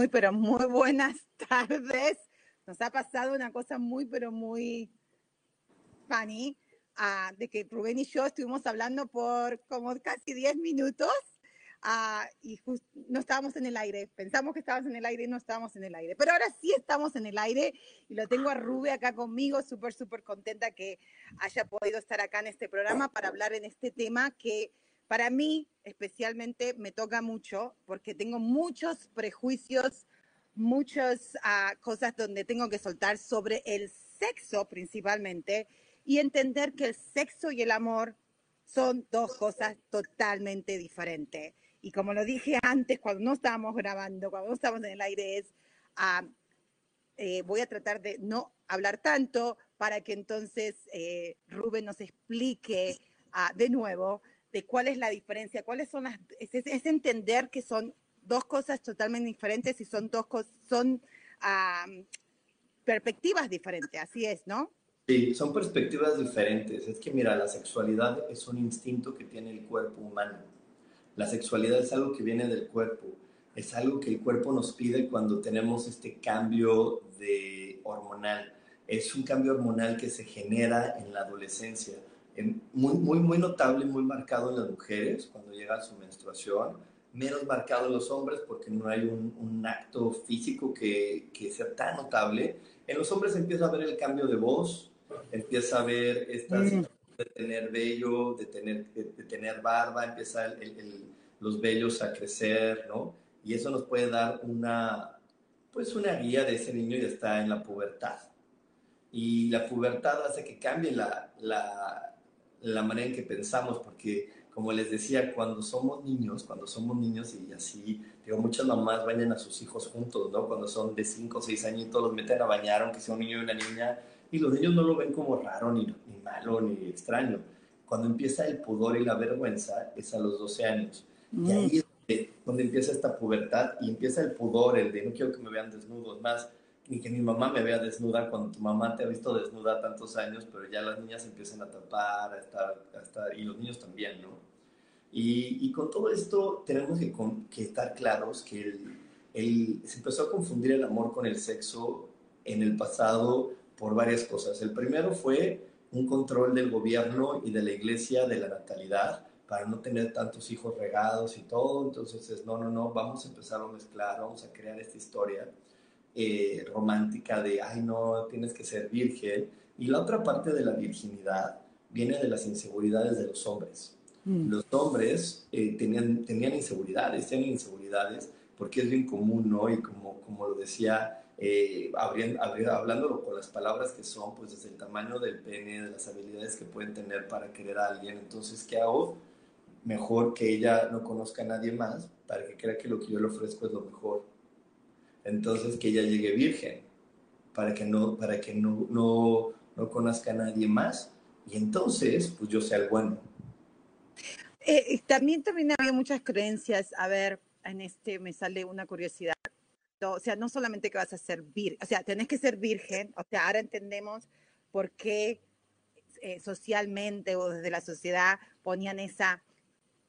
Muy, pero muy buenas tardes. Nos ha pasado una cosa muy, pero muy funny, ah, de que Rubén y yo estuvimos hablando por como casi 10 minutos ah, y no estábamos en el aire. Pensamos que estábamos en el aire y no estábamos en el aire. Pero ahora sí estamos en el aire y lo tengo a Rubén acá conmigo, súper, súper contenta que haya podido estar acá en este programa para hablar en este tema que para mí, especialmente, me toca mucho porque tengo muchos prejuicios, muchas ah, cosas donde tengo que soltar sobre el sexo principalmente y entender que el sexo y el amor son dos cosas totalmente diferentes. Y como lo dije antes, cuando no estábamos grabando, cuando no estábamos en el aire, es, ah, eh, voy a tratar de no hablar tanto para que entonces eh, Rubén nos explique ah, de nuevo de cuál es la diferencia, cuáles son las, es, entender que son dos cosas totalmente diferentes y son dos cosas, son perspectivas diferentes, así es, ¿no? Sí, son perspectivas diferentes. Es que mira, la sexualidad es un instinto que tiene el cuerpo humano. La sexualidad es algo que viene del cuerpo, es algo que el cuerpo nos pide cuando tenemos este cambio de hormonal. Es un cambio hormonal que se genera en la adolescencia muy, muy, muy notable, muy marcado en las mujeres cuando llega su menstruación, menos marcado en los hombres porque no hay un, un acto físico que, que, sea tan notable. En los hombres empieza a ver el cambio de voz, empieza a ver estas mm. de tener vello, de tener, de, tener barba, empieza el, los vellos a crecer, ¿no? Y eso nos puede dar una, pues una guía de ese niño y está en la pubertad. Y la pubertad hace que cambie la, la la manera en que pensamos, porque como les decía, cuando somos niños, cuando somos niños y así, digo, muchas mamás bañan a sus hijos juntos, ¿no? Cuando son de 5 o 6 añitos, los meten a bañar, aunque sea un niño y una niña, y los niños no lo ven como raro, ni, ni malo, ni extraño. Cuando empieza el pudor y la vergüenza, es a los 12 años. Y mm. ahí es donde empieza esta pubertad y empieza el pudor, el de no quiero que me vean desnudos, más ni que mi mamá me vea desnuda cuando tu mamá te ha visto desnuda tantos años, pero ya las niñas empiezan a tapar, a estar, a estar y los niños también, ¿no? Y, y con todo esto tenemos que, que estar claros que el, el, se empezó a confundir el amor con el sexo en el pasado por varias cosas. El primero fue un control del gobierno y de la iglesia de la natalidad para no tener tantos hijos regados y todo. Entonces es, no, no, no, vamos a empezar a mezclar, vamos a crear esta historia eh, romántica de, ay no, tienes que ser virgen. Y la otra parte de la virginidad viene de las inseguridades de los hombres. Mm. Los hombres eh, tenían, tenían inseguridades, tienen inseguridades, porque es bien común, ¿no? Y como, como lo decía, eh, hablándolo con las palabras que son, pues desde el tamaño del pene, de las habilidades que pueden tener para querer a alguien. Entonces, ¿qué hago? Mejor que ella no conozca a nadie más para que crea que lo que yo le ofrezco es lo mejor entonces que ella llegue virgen, para que no, para que no, no, no conozca a nadie más, y entonces, pues yo sea el bueno. Eh, también, también había muchas creencias, a ver, en este me sale una curiosidad, o sea, no solamente que vas a ser virgen, o sea, tenés que ser virgen, o sea, ahora entendemos por qué eh, socialmente o desde la sociedad ponían esa,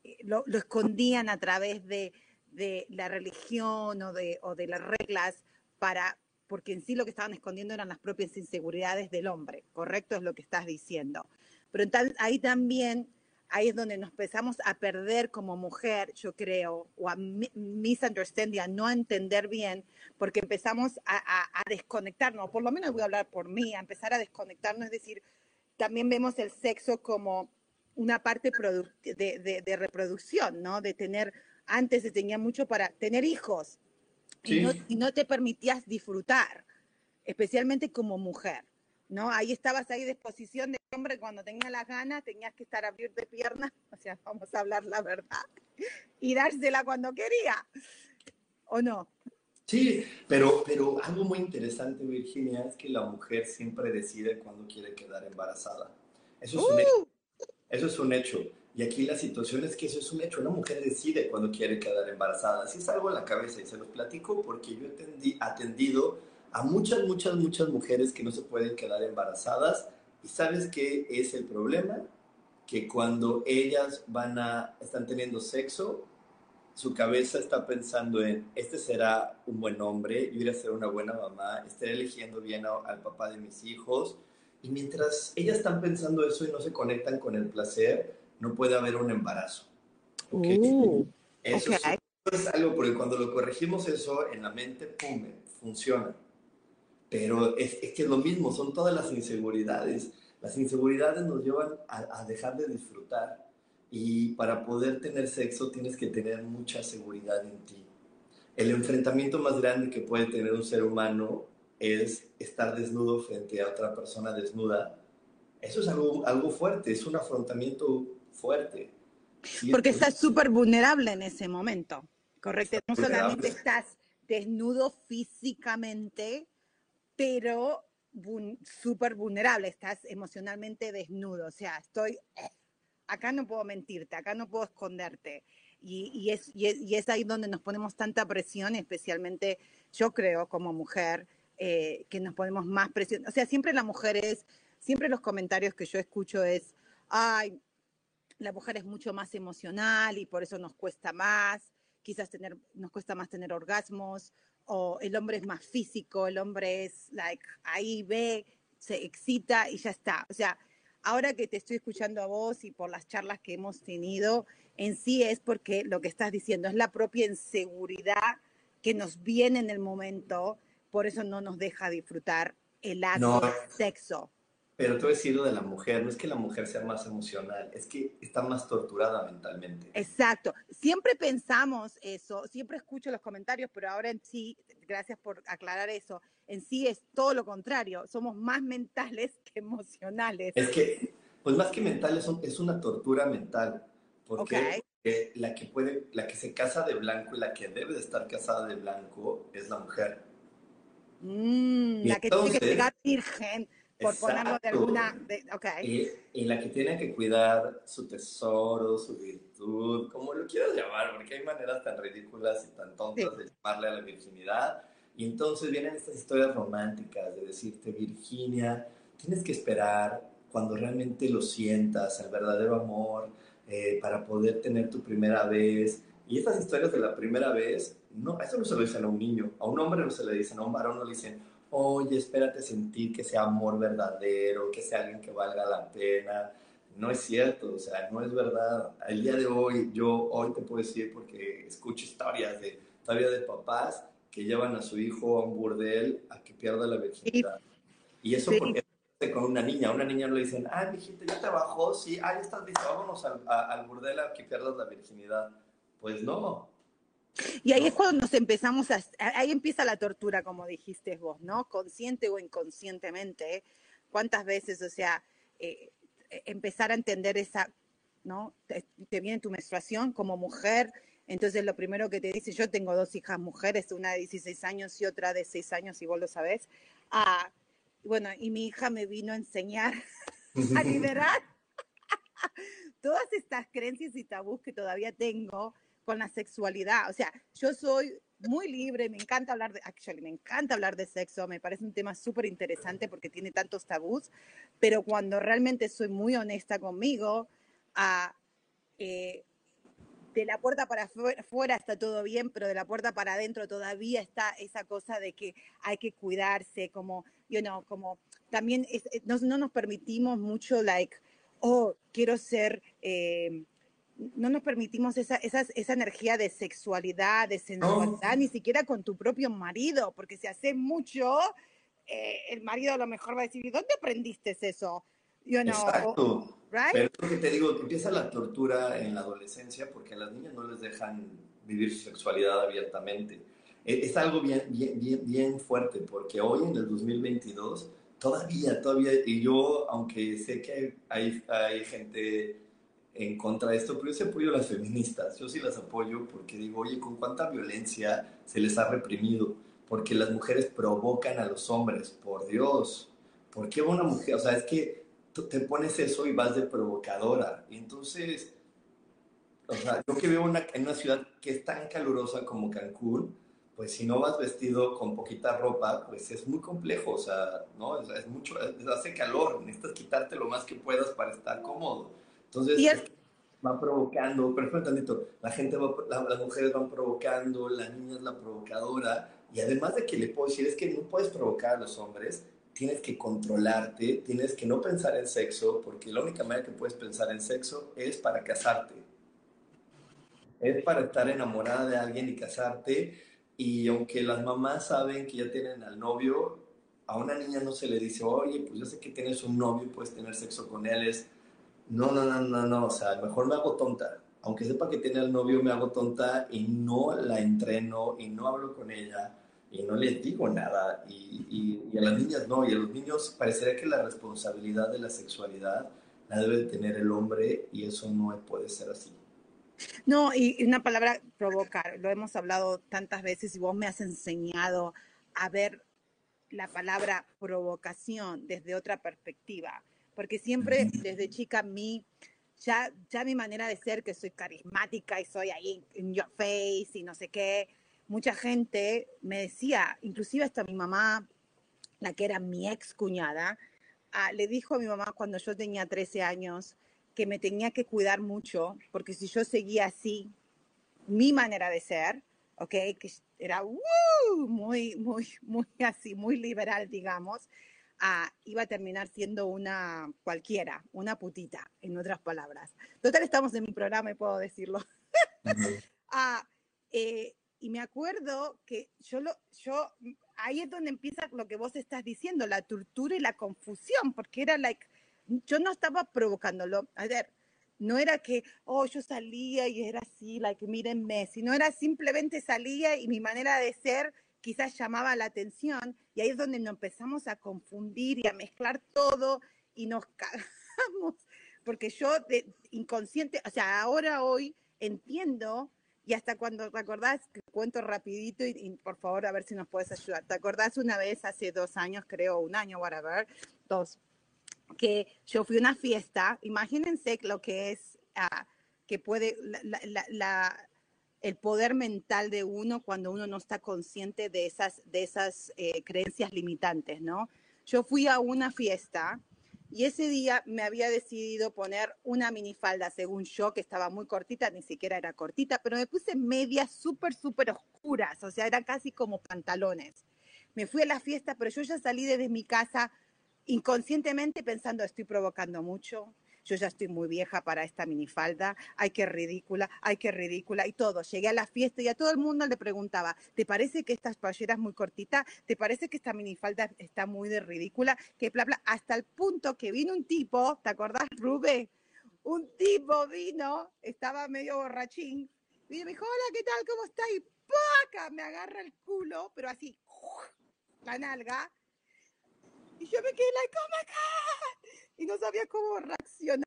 eh, lo, lo, escondían a través de, de la religión o de, o de las reglas para, porque en sí lo que estaban escondiendo eran las propias inseguridades del hombre, ¿correcto? Es lo que estás diciendo. Pero entonces, ahí también, ahí es donde nos empezamos a perder como mujer, yo creo, o a misunderstanding, a no entender bien, porque empezamos a, a, desconectarnos, por lo menos voy a hablar por mí, a empezar a desconectarnos, es decir, también vemos el sexo como una parte de, de, reproducción, ¿no? De tener, antes se tenía mucho para tener hijos y, no, y no te permitías disfrutar, especialmente como mujer. ¿no? Ahí estabas ahí de exposición de hombre cuando tenía las ganas, tenías que estar a abrir de piernas, o sea, vamos a hablar la verdad, y dársela cuando quería, ¿o no? Sí, pero, pero algo muy interesante, Virginia, es que la mujer siempre decide cuándo quiere quedar embarazada. Eso es, un hecho. ¡Uh! eso es un hecho. Y aquí la situación es que eso es un hecho. Una mujer decide cuándo quiere quedar embarazada. Así es algo en la cabeza y se los platico porque yo he atendido a muchas, muchas, muchas mujeres que no se pueden quedar embarazadas. ¿Y sabes qué es el problema? Que cuando ellas van a, están teniendo sexo, su cabeza está pensando en, este será un buen hombre, yo iré a ser una buena mamá, estaré eligiendo bien al papá de mis hijos. Y mientras ellas están pensando eso y no se conectan con el placer, no puede haber un embarazo. ¿okay? Uh, eso, Es, es, algo, porque cuando lo corregimos eso en la mente, pum, funciona. Pero es, que es lo mismo, son todas las inseguridades. Las inseguridades nos llevan a, dejar de disfrutar. Y para poder tener sexo tienes que tener mucha seguridad en ti. El enfrentamiento más grande que puede tener un ser humano es estar desnudo frente a otra persona desnuda. Eso es algo, algo fuerte, es un afrontamiento fuerte. Porque estás súper vulnerable en ese momento, ¿correcto? No solamente estás desnudo físicamente, pero súper vulnerable, estás emocionalmente desnudo, o sea, estoy, acá no puedo mentirte, acá no puedo esconderte. Y, es, y, es, ahí donde nos ponemos tanta presión, especialmente yo creo como mujer, eh, que nos ponemos más presión. O sea, siempre la mujer es, siempre los comentarios que yo escucho es, ay, la mujer es mucho más emocional y por eso nos cuesta más, quizás tener, nos cuesta más tener orgasmos, o el hombre es más físico, el hombre es, like, ahí ve, se excita y ya está. O sea, ahora que te estoy escuchando a vos y por las charlas que hemos tenido, en sí es porque lo que estás diciendo es la propia inseguridad que nos viene en el momento, por eso no nos deja disfrutar el acto sexo. Pero tú has sido de la mujer, no es que la mujer sea más emocional, es que está más torturada mentalmente. Exacto, siempre pensamos eso, siempre escucho los comentarios, pero ahora en sí, gracias por aclarar eso, en sí es todo lo contrario, somos más mentales que emocionales. Es que, pues más que mentales, es una tortura mental, porque la, que puede, la que se casa de blanco y la que debe de estar casada de blanco es la mujer. Mm, la que tiene que llegar virgen por ponerlo de alguna... y, la que tiene que cuidar su tesoro, su virtud, como lo quieras llamar, porque hay maneras tan ridículas y tan tontas de llamarle a la virginidad. Y entonces vienen estas historias románticas de decirte, Virginia, tienes que esperar cuando realmente lo sientas, el verdadero amor, eh, para poder tener tu primera vez. Y estas historias de la primera vez, no, eso no se lo dicen a un niño, a un hombre no se le dicen, a un varón no le dicen, oye, espérate sentir que sea amor verdadero, que sea alguien que valga la pena. No es cierto, o sea, no es verdad. El día de hoy, yo hoy te puedo decir, porque escucho historias de, todavía de papás que llevan a su hijo a un burdel a que pierda la virginidad. Y eso porque con una niña, a una niña le dicen, ah, mijita, ya trabajó, sí, ah, ya estás listo, vámonos al, al burdel a que pierdas la virginidad. Pues no, y ahí es cuando nos empezamos a, ahí empieza la tortura, como dijiste vos, ¿no? Consciente o inconscientemente. ¿Cuántas veces, o sea, eh, eh, empezar a entender esa, ¿no? Te, viene tu menstruación como mujer, entonces lo primero que te dice, yo tengo dos hijas mujeres, una de 16 años y otra de 6 años, y vos lo sabés. Ah, bueno, y mi hija me vino a enseñar a liberar todas estas creencias y tabús que todavía tengo con la sexualidad. O sea, yo soy muy libre, me encanta hablar de, actually, me encanta hablar de sexo, me parece un tema súper interesante porque tiene tantos tabús, pero cuando realmente soy muy honesta conmigo, a, eh, de la puerta para afuera está todo bien, pero de la puerta para adentro todavía está esa cosa de que hay que cuidarse, como, you know, como también eh, no, nos permitimos mucho, like, oh, quiero ser... Eh, no nos permitimos esa, esa, esa energía de sexualidad, de sensualidad, ni siquiera con tu propio marido, porque si haces mucho, eh, el marido a lo mejor va a decir, ¿y dónde aprendiste eso? You know, Exacto. right? Pero es lo que te digo, que empieza la tortura en la adolescencia porque a las niñas no les dejan vivir su sexualidad abiertamente. E- Es algo bien, bien, bien, bien fuerte porque hoy en el 2022 todavía, todavía, y yo, aunque sé que hay, hay, hay gente en contra de esto, pero yo sí apoyo a las feministas, yo sí las apoyo porque digo, oye, con cuánta violencia se les ha reprimido, porque las mujeres provocan a los hombres, por Dios, ¿por qué una mujer? O sea, es que te pones eso y vas de provocadora, y entonces, o sea, yo que vivo una- en una ciudad que es tan calurosa como Cancún, pues si no vas vestido con poquita ropa, pues es muy complejo, o sea, ¿no? Es, es mucho, es- hace calor, necesitas quitarte lo más que puedas para estar cómodo. Entonces, Y es- va provocando, espera tantito, la gente va, la- las mujeres van provocando, la niña es la provocadora, y además de que le puedo decir, es que no puedes provocar a los hombres, tienes que controlarte, tienes que no pensar en sexo, porque la única manera que puedes pensar en sexo es para casarte. Es para estar enamorada de alguien y casarte, y aunque las mamás saben que ya tienen al novio, a una niña no se le dice, oye, pues yo sé que tienes un novio y puedes tener sexo con él, es, no, no, no, no, no, o sea, mejor me hago tonta. Aunque sepa que tiene al novio, me hago tonta y no la entreno y no hablo con ella y no les digo nada. Y, a las niñas no, y a los niños parecería que la responsabilidad de la sexualidad la debe tener el hombre y eso no puede ser así. No, y una palabra provocar, lo hemos hablado tantas veces y vos me has enseñado a ver la palabra provocación desde otra perspectiva, porque siempre desde chica mi, ya, ya mi manera de ser, que soy carismática y soy ahí en your face y no sé qué, mucha gente me decía, inclusive hasta mi mamá, la que era mi ex cuñada, ah, le dijo a mi mamá cuando yo tenía 13 años que me tenía que cuidar mucho, porque si yo seguía así, mi manera de ser, ¿ok? Que era ¡uh! muy, muy, muy así, muy liberal, digamos, ah, iba a terminar siendo una cualquiera, una putita, en otras palabras. Total, estamos en mi programa y puedo decirlo. Ah, eh, y me acuerdo que yo lo, yo, ahí es donde empieza lo que vos estás diciendo, la tortura y la confusión, porque era like, yo no estaba provocándolo. A ver, no era que, oh, yo salía y era así, like, mírenme, sino era simplemente salía y mi manera de ser quizás llamaba la atención y ahí es donde nos empezamos a confundir y a mezclar todo y nos cagamos, porque yo de, inconsciente, o sea, ahora hoy entiendo y hasta cuando te acordás, cuento rapidito y, y por favor a ver si nos puedes ayudar. ¿Te acordás una vez hace dos años, creo, un año, whatever, dos, que yo fui a una fiesta, imagínense lo que es, ah, que puede, la- el poder mental de uno cuando uno no está consciente de esas, de esas eh, creencias limitantes, ¿no? Yo fui a una fiesta y ese día me había decidido poner una minifalda, según yo, que estaba muy cortita, ni siquiera era cortita, pero me puse medias súper, súper oscuras, o sea, eran casi como pantalones. Me fui a la fiesta, pero yo ya salí desde mi casa inconscientemente pensando, estoy provocando mucho, yo ya estoy muy vieja para esta minifalda, ay, qué ridícula, ay, qué ridícula, y todo. Llegué a la fiesta y a todo el mundo le preguntaba, ¿te parece que esta playera es muy cortita? ¿Te parece que esta minifalda está muy de ridícula? Que bla, bla, hasta el punto que vino un tipo, ¿te acordás, Rube? Un tipo vino, estaba medio borrachín, y me dijo, hola, ¿qué tal? ¿Cómo estás? Y ¡paca! Me agarra el culo, pero así, la nalga, y yo me quedé like, oh my God, y no sabía cómo reaccionar.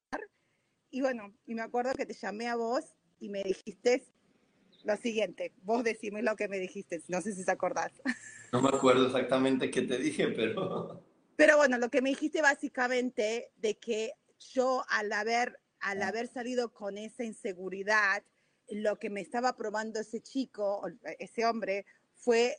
Y bueno, y me acuerdo que te llamé a vos y me dijiste lo siguiente, vos decime lo que me dijiste, no sé si te acordás. No me acuerdo exactamente qué te dije, pero... Pero bueno, lo que me dijiste básicamente de que yo al haber, al haber salido con esa inseguridad, lo que me estaba probando ese chico, ese hombre, fue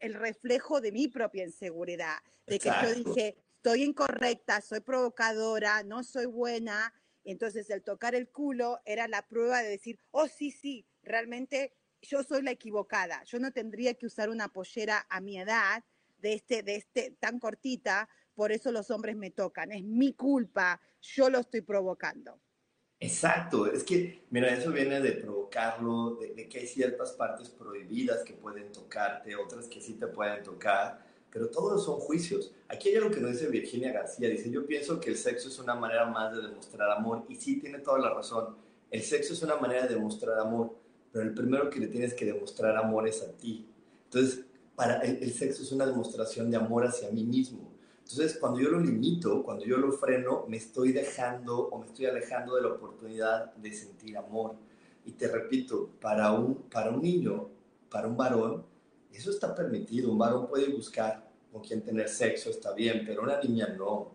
el reflejo de mi propia inseguridad, de que yo Exacto. dije, estoy incorrecta, soy provocadora, no soy buena. Entonces el tocar el culo era la prueba de decir, oh sí, sí, realmente yo soy la equivocada, yo no tendría que usar una pollera a mi edad de este, de este tan cortita, por eso los hombres me tocan, es mi culpa, yo lo estoy provocando. Exacto, es que, mira, eso viene de provocarlo, de, de que hay ciertas partes prohibidas que pueden tocarte, otras que sí te pueden tocar, pero todos son juicios. Aquí hay algo que nos dice Virginia García, dice, yo pienso que el sexo es una manera más de demostrar amor, y sí, tiene toda la razón, el sexo es una manera de demostrar amor, pero el primero que le tienes que demostrar amor es a ti. Entonces, para el, el sexo es una demostración de amor hacia mí mismo. Entonces, cuando yo lo limito, cuando yo lo freno, me estoy dejando o me estoy alejando de la oportunidad de sentir amor. Y te repito, para un, para un niño, para un varón, eso está permitido. Un varón puede buscar con quién tener sexo, está bien, pero una niña no.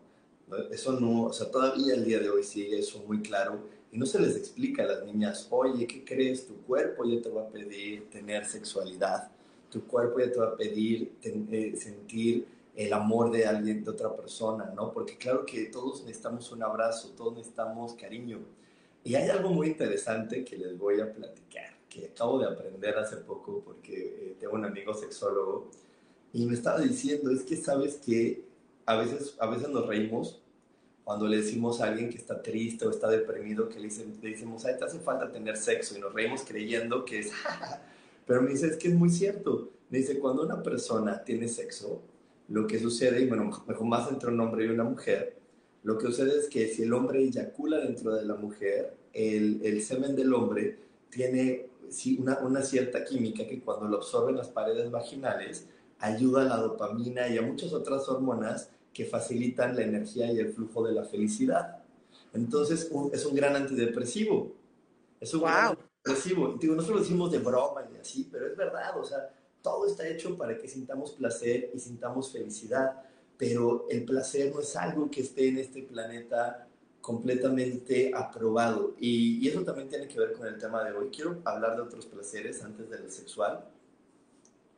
Eso no, o sea, todavía el día de hoy sigue eso muy claro. Y no se les explica a las niñas, oye, ¿qué crees? Tu cuerpo ya te va a pedir tener sexualidad. Tu cuerpo ya te va a pedir eh, sentir el amor de alguien, de otra persona, ¿no? Porque claro que todos necesitamos un abrazo, todos necesitamos cariño. Y hay algo muy interesante que les voy a platicar, que acabo de aprender hace poco porque eh, tengo un amigo sexólogo y me estaba diciendo, es que sabes que a veces, a veces nos reímos cuando le decimos a alguien que está triste o está deprimido, que le, dicen, le decimos, ay, te hace falta tener sexo y nos reímos creyendo que es, pero me dice, es que es muy cierto. Me dice, cuando una persona tiene sexo, lo que sucede, y bueno, mejor más entre un hombre y una mujer, lo que sucede es que si el hombre eyacula dentro de la mujer, el, el semen del hombre tiene una, una, cierta química que cuando lo absorben las paredes vaginales, ayuda a la dopamina y a muchas otras hormonas que facilitan la energía y el flujo de la felicidad. Entonces, es un gran antidepresivo. Es un gran antidepresivo. Digo, nosotros lo decimos de broma y así, pero es verdad, o sea, todo está hecho para que sintamos placer y sintamos felicidad, pero el placer no es algo que esté en este planeta completamente aprobado. Y, eso también tiene que ver con el tema de hoy. Quiero hablar de otros placeres antes del sexual.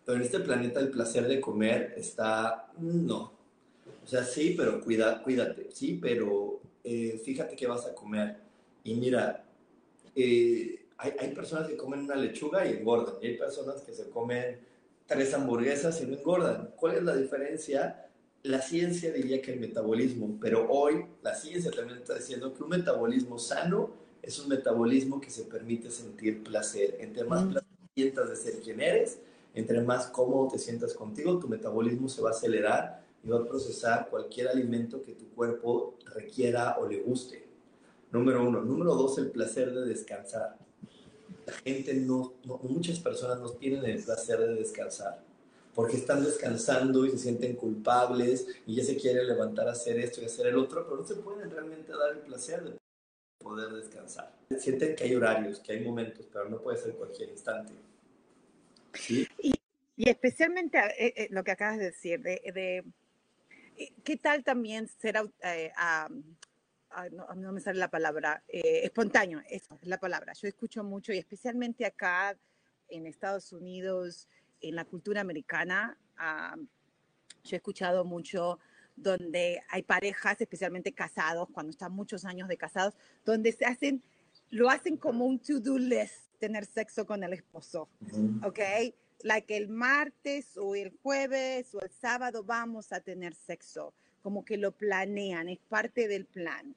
Pero en este planeta el placer de comer está, no. O sea, sí, pero cuida, cuídate. Sí, pero eh, fíjate qué vas a comer. Y mira, eh, hay, hay, personas que comen una lechuga y engordan. Y hay personas que se comen tres hamburguesas y no engordan. ¿Cuál es la diferencia? La ciencia diría que el metabolismo, pero hoy la ciencia también está diciendo que un metabolismo sano es un metabolismo que se permite sentir placer. Entre más mm. placer sientas de ser quien eres, entre más cómodo te sientas contigo, tu metabolismo se va a acelerar y va a procesar cualquier alimento que tu cuerpo requiera o le guste. Número uno. Número dos, el placer de descansar la gente no, muchas personas no tienen el placer de descansar, porque están descansando y se sienten culpables y ya se quieren levantar a hacer esto y hacer el otro, pero no se pueden realmente dar el placer de poder descansar. Sienten que hay horarios, que hay momentos, pero no puede ser cualquier instante. ¿Sí? Y, y, especialmente eh, eh, lo que acabas de decir, de, de eh, ¿qué tal también ser eh, no, me sale la palabra, eh, espontáneo, esa es la palabra. Yo escucho mucho y especialmente acá en Estados Unidos, en la cultura americana, yo he escuchado mucho donde hay parejas, especialmente casados, cuando están muchos años de casados, donde se hacen, lo hacen como un to-do list, tener sexo con el esposo, ¿ok? Like el martes o el jueves o el sábado vamos a tener sexo como que lo planean, es parte del plan.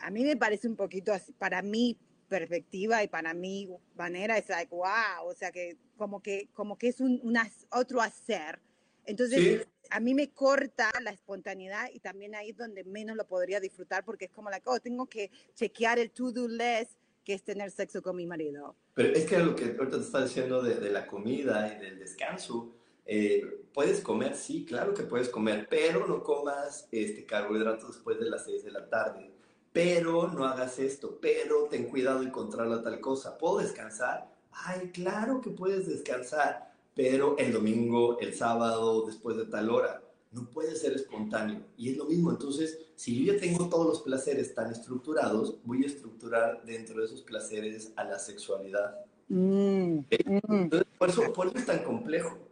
A mí me parece un poquito así, para mi perspectiva y para mi manera es like, wow, o sea que como que, como que es un otro hacer. Entonces, a mí me corta la espontaneidad y también ahí es donde menos lo podría disfrutar porque es como like, oh, tengo que chequear el to-do list que es tener sexo con mi marido. Pero es que lo que ahorita te está diciendo de, de la comida y del descanso, eh, puedes comer, sí, claro que puedes comer, pero no comas este, carbohidratos después de las 6 de la tarde. Pero no hagas esto, pero ten cuidado y controla tal cosa. ¿Puedo descansar? Ay, claro que puedes descansar, pero el domingo, el sábado, después de tal hora, no puede ser espontáneo. Y es lo mismo, entonces, si yo ya tengo todos los placeres tan estructurados, voy a estructurar dentro de esos placeres a la sexualidad. Mm, mm. por, eso, por eso es tan complejo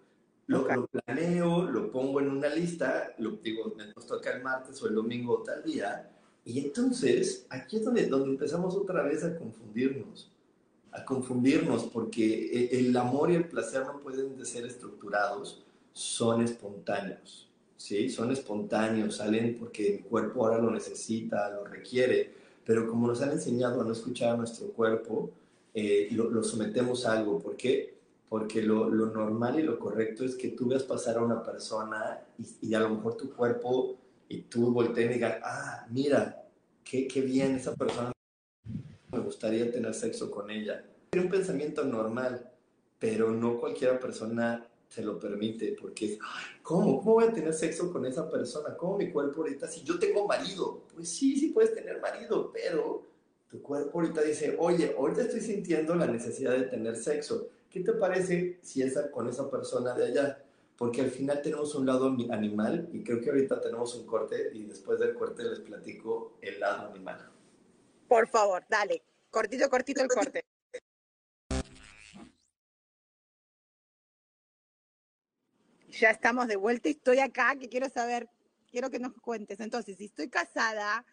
lo, planeo, lo pongo en una lista, lo digo, me toca el martes o el domingo o tal día, y entonces aquí es donde, donde empezamos otra vez a confundirnos, a confundirnos, porque e, el amor y el placer no pueden de ser estructurados, son espontáneos, ¿sí? Son espontáneos, salen porque el cuerpo ahora lo necesita, lo requiere, pero como nos han enseñado a no escuchar a nuestro cuerpo, eh, lo, sometemos a algo, ¿por qué? porque lo, lo, normal y lo correcto es que tú veas pasar a una persona y, y a lo mejor tu cuerpo y tú voltees y digas, ah, mira, qué, qué bien esa persona, me gustaría tener sexo con ella. Es un pensamiento normal, pero no cualquiera persona se lo permite, porque es, ¿cómo? ¿Cómo voy a tener sexo con esa persona? ¿Cómo mi cuerpo ahorita? Si yo tengo marido, pues sí, sí puedes tener marido, pero tu cuerpo ahorita dice, oye, ahorita estoy sintiendo la necesidad de tener sexo. ¿Qué te parece si esa con esa persona de allá? Porque al final tenemos un lado animal y creo que ahorita tenemos un corte y después del corte les platico el lado animal. Por favor, dale. Cortito, cortito el corte. Ya estamos de vuelta y estoy acá que quiero saber, quiero que nos cuentes. Entonces, si estoy casada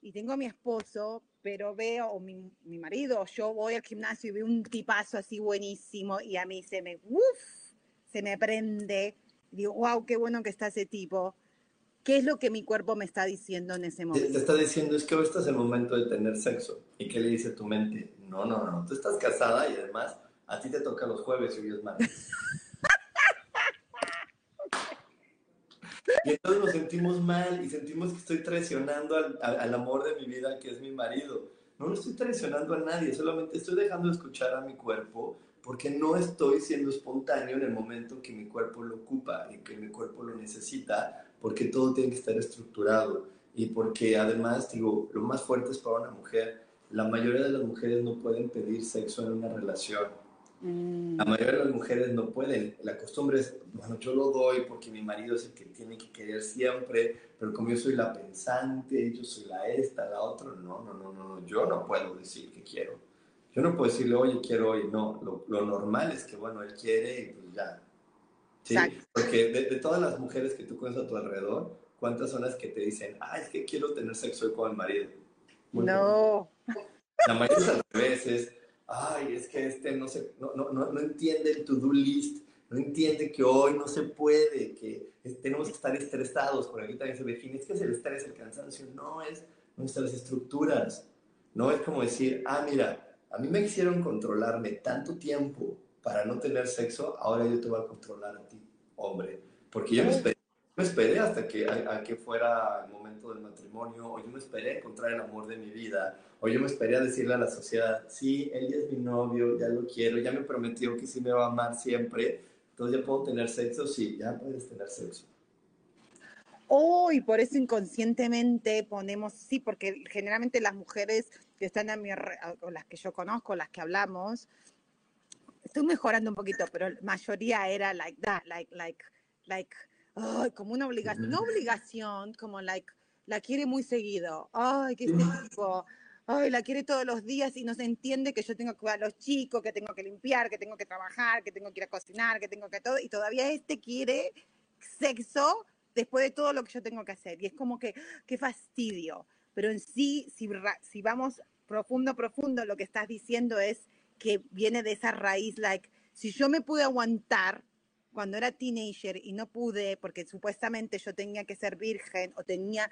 y tengo a mi esposo, pero veo, o mi, mi marido, o yo voy al gimnasio y veo un tipazo así buenísimo y a mí se me, uff, se me prende. Digo, wow, qué bueno que está ese tipo. ¿Qué es lo que mi cuerpo me está diciendo en ese momento? Te está diciendo, es que hoy estás en el momento de tener sexo. ¿Y qué le dice tu mente? No, no, no, tú estás casada y además a ti te toca los jueves y hoy es martes. Y entonces nos sentimos mal y sentimos que estoy traicionando al, al, al, amor de mi vida, que es mi marido. No lo estoy traicionando a nadie, solamente estoy dejando de escuchar a mi cuerpo porque no estoy siendo espontáneo en el momento que mi cuerpo lo ocupa y que mi cuerpo lo necesita, porque todo tiene que estar estructurado y porque además, digo, lo más fuerte es para una mujer. La mayoría de las mujeres no pueden pedir sexo en una relación la mayoría de las mujeres no pueden. La costumbre es, bueno, yo lo doy porque mi marido es el que tiene que querer siempre, pero como yo soy la pensante, yo soy la esta, la otra, no, no, no, no, yo no puedo decir que quiero. Yo no puedo decirle, oye, quiero hoy, no. Lo, lo normal es que, bueno, él quiere y pues ya. Sí, porque de, de, todas las mujeres que tú conoces a tu alrededor, ¿cuántas son las que te dicen, ah, es que quiero tener sexo hoy con el marido? Muy no. Bien. La mayoría de las veces ay, es que este no, se, no, no, no entiende el to-do list, no entiende que hoy no se puede, que tenemos que estar estresados, por aquí también se define, es que es el estrés, el cansancio, no es nuestras estructuras, no es como decir, ah, mira, a mí me hicieron controlarme tanto tiempo para no tener sexo, ahora yo te voy a controlar a ti, hombre, porque yo me esperé, me esperé hasta que, a, a que fuera el momento del matrimonio, o yo me esperé a encontrar el amor de mi vida, o yo me esperé a decirle a la sociedad, sí, él ya es mi novio, ya lo quiero, ya me prometió que sí me va a amar siempre, entonces ya puedo tener sexo, sí, ya puedes tener sexo. Oh, y por eso inconscientemente ponemos, sí, porque generalmente las mujeres que están a mi, o las que yo conozco, las que hablamos, estoy mejorando un poquito, pero la mayoría era like that, like, like, like, oh, como una obligación, no obligación, como like, la quiere muy seguido, ay, que este tipo, ay, la quiere todos los días y no se entiende que yo tengo que cuidar a los chicos, que tengo que limpiar, que tengo que trabajar, que tengo que ir a cocinar, que tengo que todo, y todavía este quiere sexo después de todo lo que yo tengo que hacer. Y es como que, qué fastidio. Pero en sí, si, si vamos profundo, profundo, lo que estás diciendo es que viene de esa raíz, like, si yo me pude aguantar cuando era teenager y no pude, porque supuestamente yo tenía que ser virgen o tenía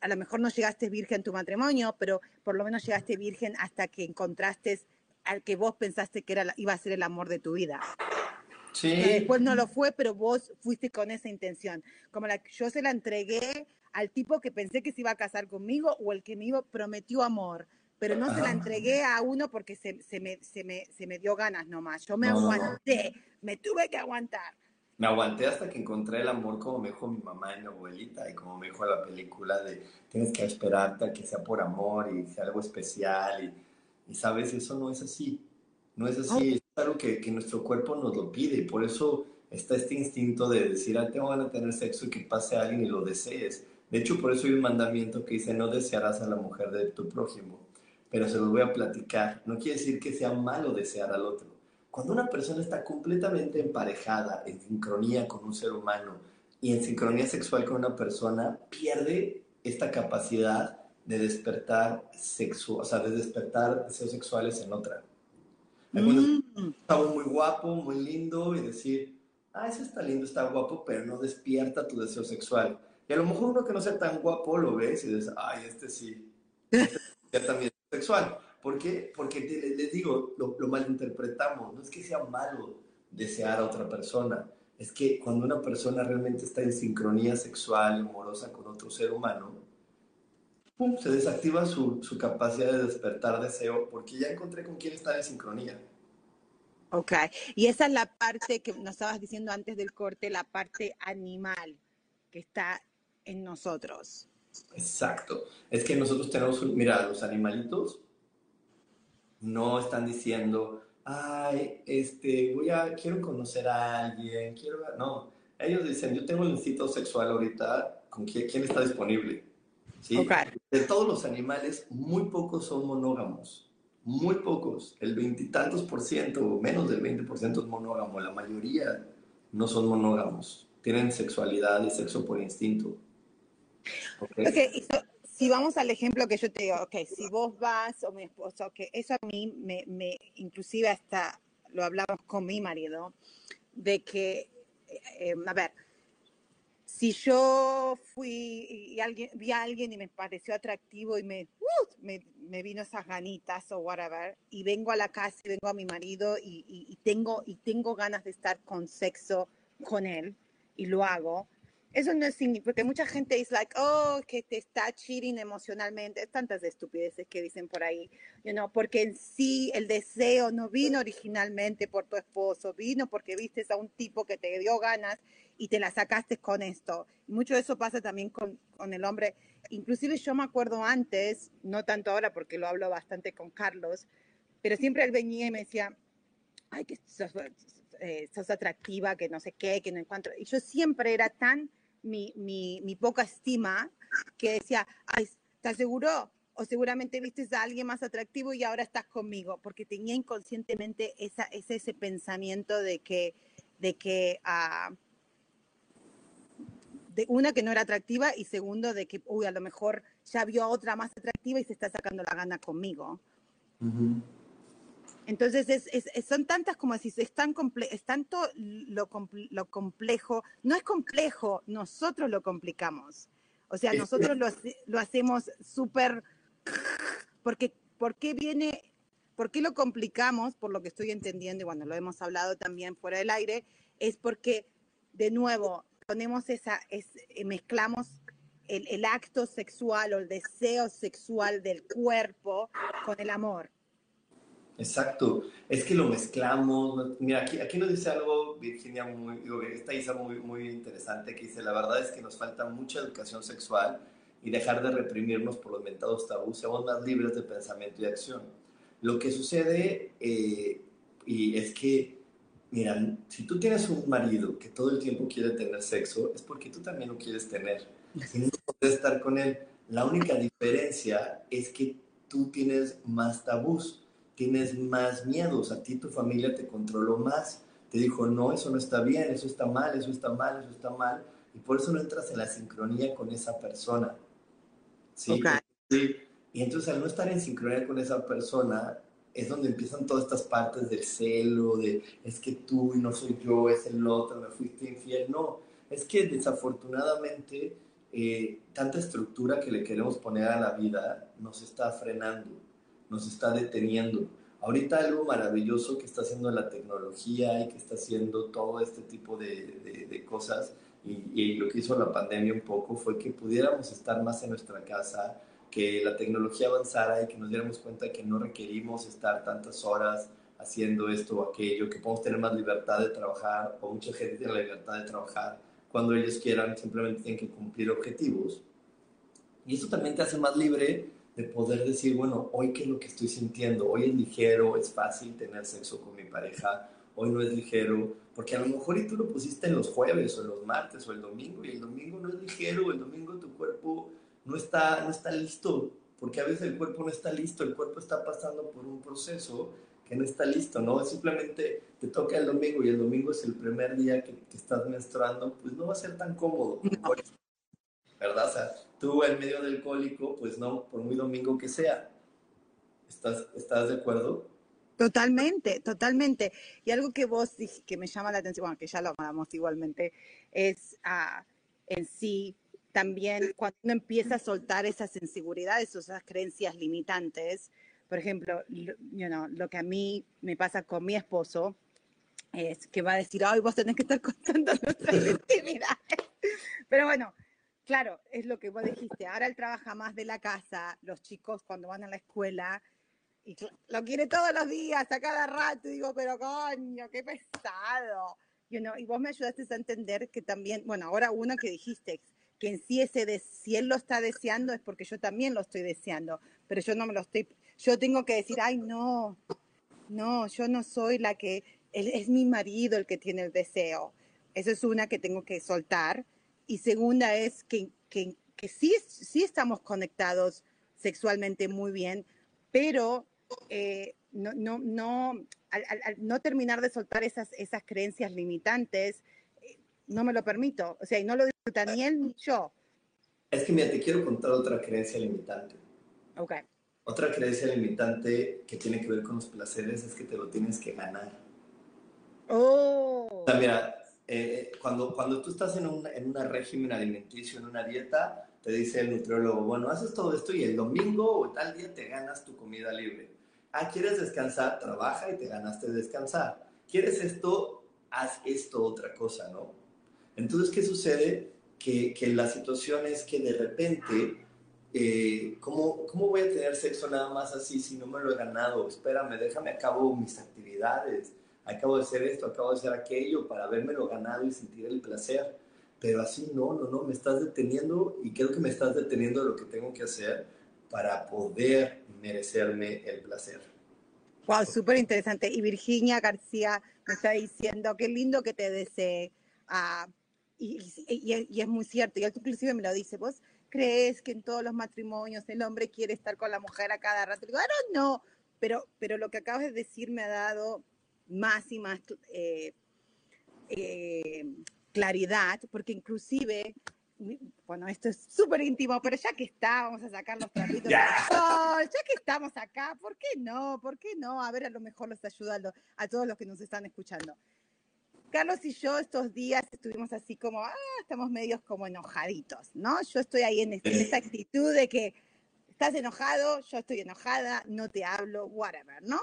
a lo mejor no llegaste virgen en tu matrimonio, pero por lo menos llegaste virgen hasta que encontraste al que vos pensaste que era, iba a ser el amor de tu vida. Sí. Que después no lo fue, pero vos fuiste con esa intención. Como la que yo se la entregué al tipo que pensé que se iba a casar conmigo o el que me iba, prometió amor, pero no se la entregué a uno porque se, se, me, se, me, se me dio ganas nomás. Yo me no. aguanté, me tuve que aguantar me aguanté hasta que encontré el amor como me dijo mi mamá y mi abuelita y como me dijo la película de tienes que esperarte a que sea por amor y sea algo especial y, y sabes, eso no es así, no es así, es algo que, que, nuestro cuerpo nos lo pide y por eso está este instinto de decir, ah, tengo ganas de tener sexo y que pase a alguien y lo desees. De hecho, por eso hay un mandamiento que dice, no desearás a la mujer de tu prójimo, pero se los voy a platicar. No quiere decir que sea malo desear al otro cuando una persona está completamente emparejada, en sincronía con un ser humano y en sincronía sexual con una persona, pierde esta capacidad de despertar sexual, o sea, de despertar deseos sexuales en otra. Mm. Estaba muy guapo, muy lindo y decir, ah, ese está lindo, está guapo, pero no despierta tu deseo sexual. Y a lo mejor uno que no sea tan guapo lo ves y dices, ay, este sí, este mi deseo sexual. ¿Por qué? Porque les digo, lo, lo, malinterpretamos. No es que sea malo, desear a otra persona. Es que cuando una persona realmente está en sincronía sexual amorosa con otro ser humano, ¡pum! se desactiva su, su capacidad de despertar deseo porque ya encontré con quién está en sincronía. Ok, y esa es la parte que nos estabas diciendo antes del corte, la parte animal que está en nosotros. Exacto. Es que nosotros tenemos, mira, los animalitos no están diciendo, ay, este, voy a, quiero conocer a alguien, quiero, no. Ellos dicen, yo tengo un instinto sexual ahorita, ¿con quién, quién está disponible? ¿Sí? De todos los animales, muy pocos son monógamos. Muy pocos. El veintitantos por ciento, o menos del 20% es monógamo. La mayoría no son monógamos. Tienen sexualidad y sexo por instinto. Okay. okay si vamos al ejemplo que yo te digo, ok, si vos vas o mi esposo, ok, eso a mí me, me inclusive hasta lo hablamos con mi marido, de que, eh, eh, a ver, si yo fui y alguien, vi a alguien y me pareció atractivo y me, uh, me, me, vino esas ganitas o whatever, y vengo a la casa y vengo a mi marido y, y, y, tengo, y tengo ganas de estar con sexo con él y lo hago, eso no es porque mucha gente dice like, oh, que te está cheating emocionalmente, es tantas estupideces que dicen por ahí, you know, porque en sí el deseo no vino originalmente por tu esposo, vino porque viste a un tipo que te dio ganas y te la sacaste con esto. Y mucho de eso pasa también con, con el hombre. Inclusive yo me acuerdo antes, no tanto ahora porque lo hablo bastante con Carlos, pero siempre él venía y me decía, ay, que sos, eh, sos atractiva, que no sé qué, que no encuentro. Y yo siempre era tan mi, mi, poca estima, que decía, ay, ¿estás seguro? O seguramente viste a alguien más atractivo y ahora estás conmigo, porque tenía inconscientemente esa, ese, ese pensamiento de que, de que uh, de una que no era atractiva y segundo de que, uy, a lo mejor ya vio a otra más atractiva y se está sacando la gana conmigo. Entonces, es, es, son tantas como si es, tan comple es tanto lo, lo, complejo, no es complejo, nosotros lo complicamos. O sea, nosotros lo, lo hacemos súper, porque, ¿por qué viene, por qué lo complicamos? Por lo que estoy entendiendo, y bueno, lo hemos hablado también fuera del aire, es porque, de nuevo, ponemos esa, es, mezclamos el, el acto sexual o el deseo sexual del cuerpo con el amor. Exacto, es que lo mezclamos. Mira, aquí, aquí nos dice algo Virginia, muy, digo, esta Isa muy, muy interesante, que dice, la verdad es que nos falta mucha educación sexual y dejar de reprimirnos por los mentados tabús, seamos más libres de pensamiento y acción. Lo que sucede eh, y es que, mira, si tú tienes un marido que todo el tiempo quiere tener sexo, es porque tú también lo quieres tener. Y no puedes estar con él. La única diferencia es que tú tienes más tabús tienes más miedos, a ti tu familia te controló más, te dijo, no, eso no está bien, eso está mal, eso está mal, eso está mal, y por eso no entras en la sincronía con esa persona. ¿sí? ¿Sí? Y entonces al no estar en sincronía con esa persona, es donde empiezan todas estas partes del celo, de es que tú y no soy yo, es el otro, me fuiste infiel. No, es que desafortunadamente eh, tanta estructura que le queremos poner a la vida nos está frenando nos está deteniendo. Ahorita algo maravilloso que está haciendo la tecnología y que está haciendo todo este tipo de, de, cosas y, y, lo que hizo la pandemia un poco fue que pudiéramos estar más en nuestra casa, que la tecnología avanzara y que nos diéramos cuenta que no requerimos estar tantas horas haciendo esto o aquello, que podemos tener más libertad de trabajar o mucha gente tiene la libertad de trabajar cuando ellos quieran, simplemente tienen que cumplir objetivos. Y eso también te hace más libre de poder decir, bueno, hoy qué es lo que estoy sintiendo, hoy es ligero, es fácil tener sexo con mi pareja, hoy no es ligero, porque a lo mejor y tú lo pusiste en los jueves o en los martes o el domingo y el domingo no es ligero, el domingo tu cuerpo no está, no está listo, porque a veces el cuerpo no está listo, el cuerpo está pasando por un proceso que no está listo, ¿no? Simplemente te toca el domingo y el domingo es el primer día que, que estás menstruando, pues no va a ser tan cómodo. ¿Verdad? O sea, tú en medio del cólico, pues no, por muy domingo que sea. ¿Estás, estás de acuerdo? Totalmente, totalmente. Y algo que vos que me llama la atención, bueno, que ya lo hablamos igualmente, es uh, en sí también cuando uno empieza a soltar esas inseguridades, esas creencias limitantes. Por ejemplo, you know, lo que a mí me pasa con mi esposo, es que va a decir, ay, vos tenés que estar contando nuestras intimidades. Pero bueno, claro, es lo que vos dijiste. Ahora él trabaja más de la casa, los chicos cuando van a la escuela, y lo quiere todos los días, a cada rato, y digo, pero coño, qué pesado. You know, y vos me ayudaste a entender que también, bueno, ahora uno que dijiste, que en sí ese de, si él lo está deseando es porque yo también lo estoy deseando, pero yo no me lo estoy, yo tengo que decir, ay, no, no, yo no soy la que, él, es mi marido el que tiene el deseo. Eso es una que tengo que soltar. Y segunda es que, que, que sí, sí estamos conectados sexualmente muy bien, pero eh, no, no, no, al, al, no terminar de soltar esas, esas creencias limitantes, eh, no me lo permito. O sea, y no lo disfruta ni él ni yo. Es que mira, te quiero contar otra creencia limitante. Ok. Otra creencia limitante que tiene que ver con los placeres es que te lo tienes que ganar. Oh. O sea, mira, eh, cuando, cuando tú estás en un en una régimen alimenticio, en una dieta, te dice el nutriólogo, bueno, haces todo esto y el domingo o tal día te ganas tu comida libre. Ah, ¿quieres descansar? Trabaja y te ganaste descansar. ¿Quieres esto? Haz esto, otra cosa, ¿no? Entonces, ¿qué sucede? Que, que la situación es que de repente eh, ¿cómo, ¿cómo voy a tener sexo nada más así si no me lo he ganado? Espérame, déjame, acabo mis actividades, acabo de hacer esto, acabo de hacer aquello para lo ganado y sentir el placer. Pero así no, no, no, me estás deteniendo y creo que me estás deteniendo de lo que tengo que hacer para poder merecerme el placer. Wow, súper interesante. Y Virginia García me está diciendo, qué lindo que te desee. Uh, y, y, y, es muy cierto, y él inclusive me lo dice, vos crees que en todos los matrimonios el hombre quiere estar con la mujer a cada rato? digo, I no, pero, pero lo que acabas de decir me ha dado más y más eh, eh, claridad, porque inclusive, bueno, esto es súper íntimo, pero ya que está, vamos a sacar los trapitos. Oh, ya que estamos acá, ¿por qué no? ¿Por qué no? A ver, a lo mejor los ayuda a, a todos los que nos están escuchando. Carlos y yo estos días estuvimos así como, ah, estamos medios como enojaditos, ¿no? Yo estoy ahí en, en esa actitud de que estás enojado, yo estoy enojada, no te hablo, whatever, ¿no?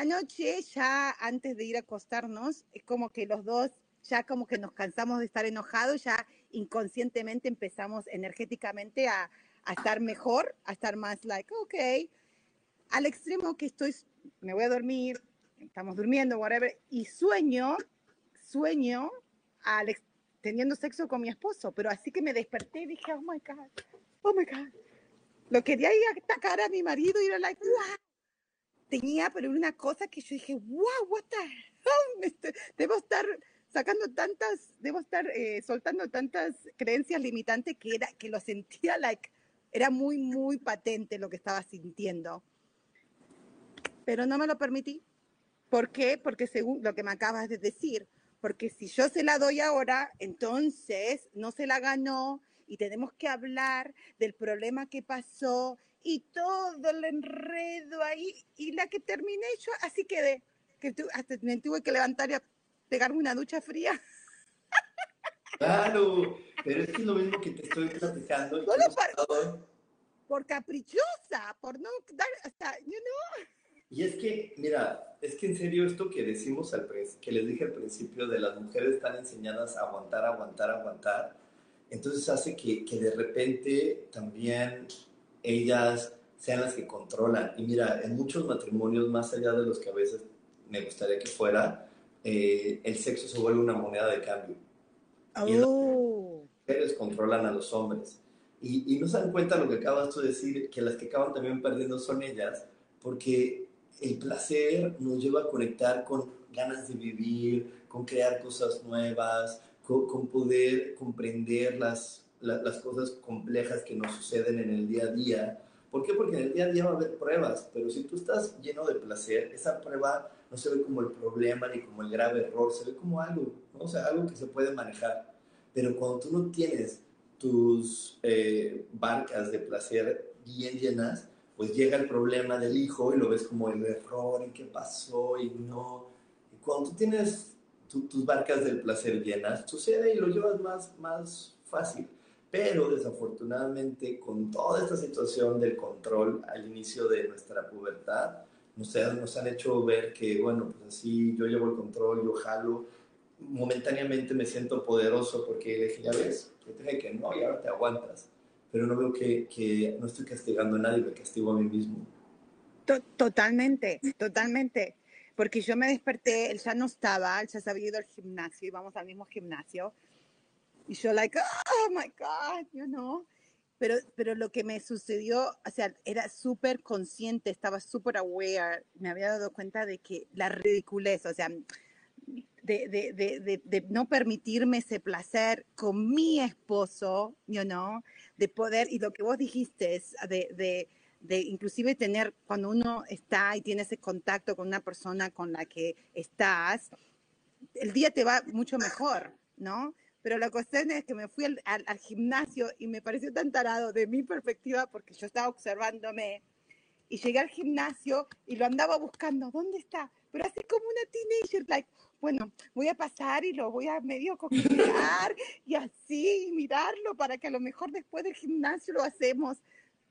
Anoche, ya antes de ir a acostarnos, es como que los dos ya como que nos cansamos de estar enojados, ya inconscientemente empezamos energéticamente a, a estar mejor, a estar más like, ok, al extremo que estoy, me voy a dormir, estamos durmiendo, whatever, y sueño sueño al teniendo sexo con mi esposo, pero así que me desperté y dije, oh my God, oh my God. Lo quería ir a atacar a mi marido y era like, wow. Tenía, pero una cosa que yo dije, wow, what the hell? Debo estar sacando tantas, debo estar eh, soltando tantas creencias limitantes que era, que lo sentía like, era muy, muy patente lo que estaba sintiendo. Pero no me lo permití. ¿Por qué? Porque según lo que me acabas de decir, porque si yo se la doy ahora, entonces no se la ganó y tenemos que hablar del problema que pasó y todo el enredo ahí y la que terminé yo, así quedé, que tu, hasta me tuve que levantar y a pegarme una ducha fría. Claro, pero es que es lo mismo que te estoy platicando. Solo por, por caprichosa, por no dar, sea, you know. Y es que, mira, es que en serio esto que decimos al que les dije al principio de las mujeres están enseñadas a aguantar, aguantar, aguantar, entonces hace que, que de repente también ellas sean las que controlan. Y mira, en muchos matrimonios, más allá de los que a veces me gustaría que fuera, eh, el sexo se vuelve una moneda de cambio. Oh. Y las mujeres controlan a los hombres. Y, y no se dan cuenta lo que acabas tú de decir, que las que acaban también perdiendo son ellas, porque el placer nos lleva a conectar con ganas de vivir, con crear cosas nuevas, con, poder comprender las, las cosas complejas que nos suceden en el día a día. ¿Por qué? Porque en el día a día va a haber pruebas, pero si tú estás lleno de placer, esa prueba no se ve como el problema ni como el grave error, se ve como algo, ¿no? o sea, algo que se puede manejar. Pero cuando tú no tienes tus eh, barcas de placer bien llenas, pues llega el problema del hijo y lo ves como el error y qué pasó y no. Y cuando tú tienes tus barcas del placer llenas, sucede y lo llevas más, más fácil. Pero desafortunadamente con toda esta situación del control al inicio de nuestra pubertad, nos, nos han hecho ver que, bueno, pues así yo llevo el control, yo jalo, momentáneamente me siento poderoso porque dije, ya ves, yo te dije que no y ahora te aguantas. Pero no veo que, que no estoy castigando a nadie, me castigo a mí mismo. Totalmente, totalmente. Porque yo me desperté, él ya no estaba, él ya se había ido al gimnasio, íbamos al mismo gimnasio. Y yo, like, oh my God, you know. Pero, pero lo que me sucedió, o sea, era súper consciente, estaba súper aware, me había dado cuenta de que la ridiculez, o sea, de, de, de, de, no permitirme ese placer con mi esposo, you know, de poder, y lo que vos dijiste, de, de inclusive tener, cuando uno está y tiene ese contacto con una persona con la que estás, el día te va mucho mejor, ¿no? Pero la cuestión es que me fui al, al, gimnasio y me pareció tan tarado de mi perspectiva porque yo estaba observándome y llegué al gimnasio y lo andaba buscando, ¿dónde está? Pero así como una teenager, like, bueno, voy a pasar y lo voy a medio coquetear y así mirarlo para que a lo mejor después del gimnasio lo hacemos.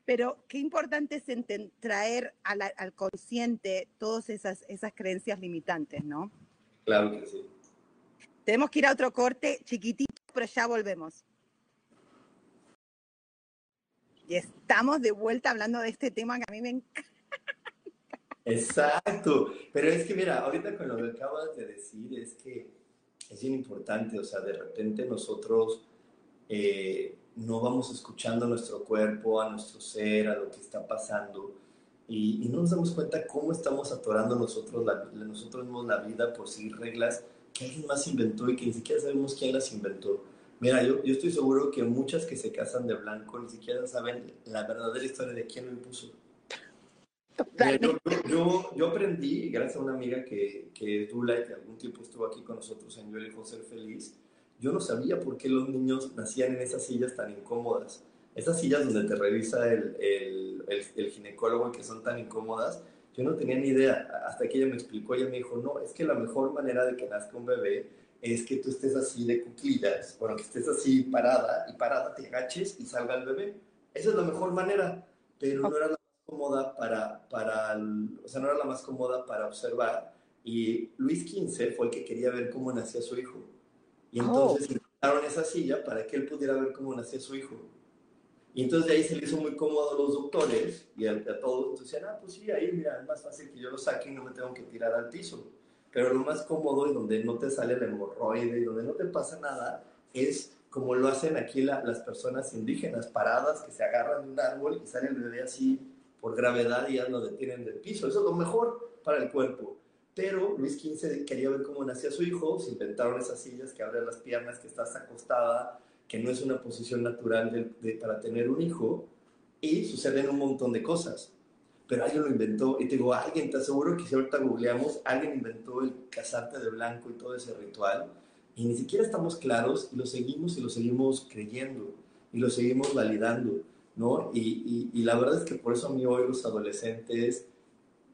Pero qué importante es traer al, al consciente todas esas, esas creencias limitantes, ¿no? Claro que sí. Tenemos que ir a otro corte chiquitito, pero ya volvemos. Y estamos de vuelta hablando de este tema que a mí me encanta. Exacto, pero es que mira, ahorita con lo que acabas de decir es que es bien importante, o sea, de repente nosotros eh, no vamos escuchando a nuestro cuerpo, a nuestro ser, a lo que está pasando y, no nos damos cuenta cómo estamos atorando nosotros, la, nosotros mismos la vida por seguir reglas que alguien más inventó y que ni siquiera sabemos quién las inventó. Mira, yo, yo estoy seguro que muchas que se casan de blanco ni siquiera saben la verdadera historia de quién lo impuso. Mira, yo, yo, yo, aprendí, gracias a una amiga que, que es Dula y que algún tiempo estuvo aquí con nosotros en Yo elijo ser feliz, yo no sabía por qué los niños nacían en esas sillas tan incómodas. Esas sillas donde te revisa el, el, el, el ginecólogo y que son tan incómodas, yo no tenía ni idea, hasta que ella me explicó, ella me dijo, no, es que la mejor manera de que nazca un bebé es que tú estés así de cuclillas, bueno, que estés así parada y parada te agaches y salga el bebé. Esa es la mejor manera, pero no era la más cómoda para, para o sea, no era la más cómoda para observar. Y Luis XV fue el que quería ver cómo nacía su hijo. Y entonces oh. inventaron esa silla para que él pudiera ver cómo nacía su hijo. Y entonces de ahí se le hizo muy cómodo a los doctores y a, a todos. Entonces decían, ah, pues sí, ahí mira, es más fácil que yo lo saque y no me tengo que tirar al piso. Pero lo más cómodo y donde no te sale el hemorroide y donde no te pasa nada es como lo hacen aquí las personas indígenas, paradas que se agarran de un árbol y salen el bebé así por gravedad y ya lo detienen del piso. Eso es lo mejor para el cuerpo. Pero Luis XV quería ver cómo nacía su hijo, se inventaron esas sillas que abren las piernas, que estás acostada, que no es una posición natural para tener un hijo, y suceden un montón de cosas. Pero alguien lo inventó, y te digo, alguien, te aseguro que si ahorita googleamos, alguien inventó el casarte de blanco y todo ese ritual, y ni siquiera estamos claros, y lo seguimos y lo seguimos creyendo, y lo seguimos validando, ¿no? Y, y, la verdad es que por eso a mí hoy los adolescentes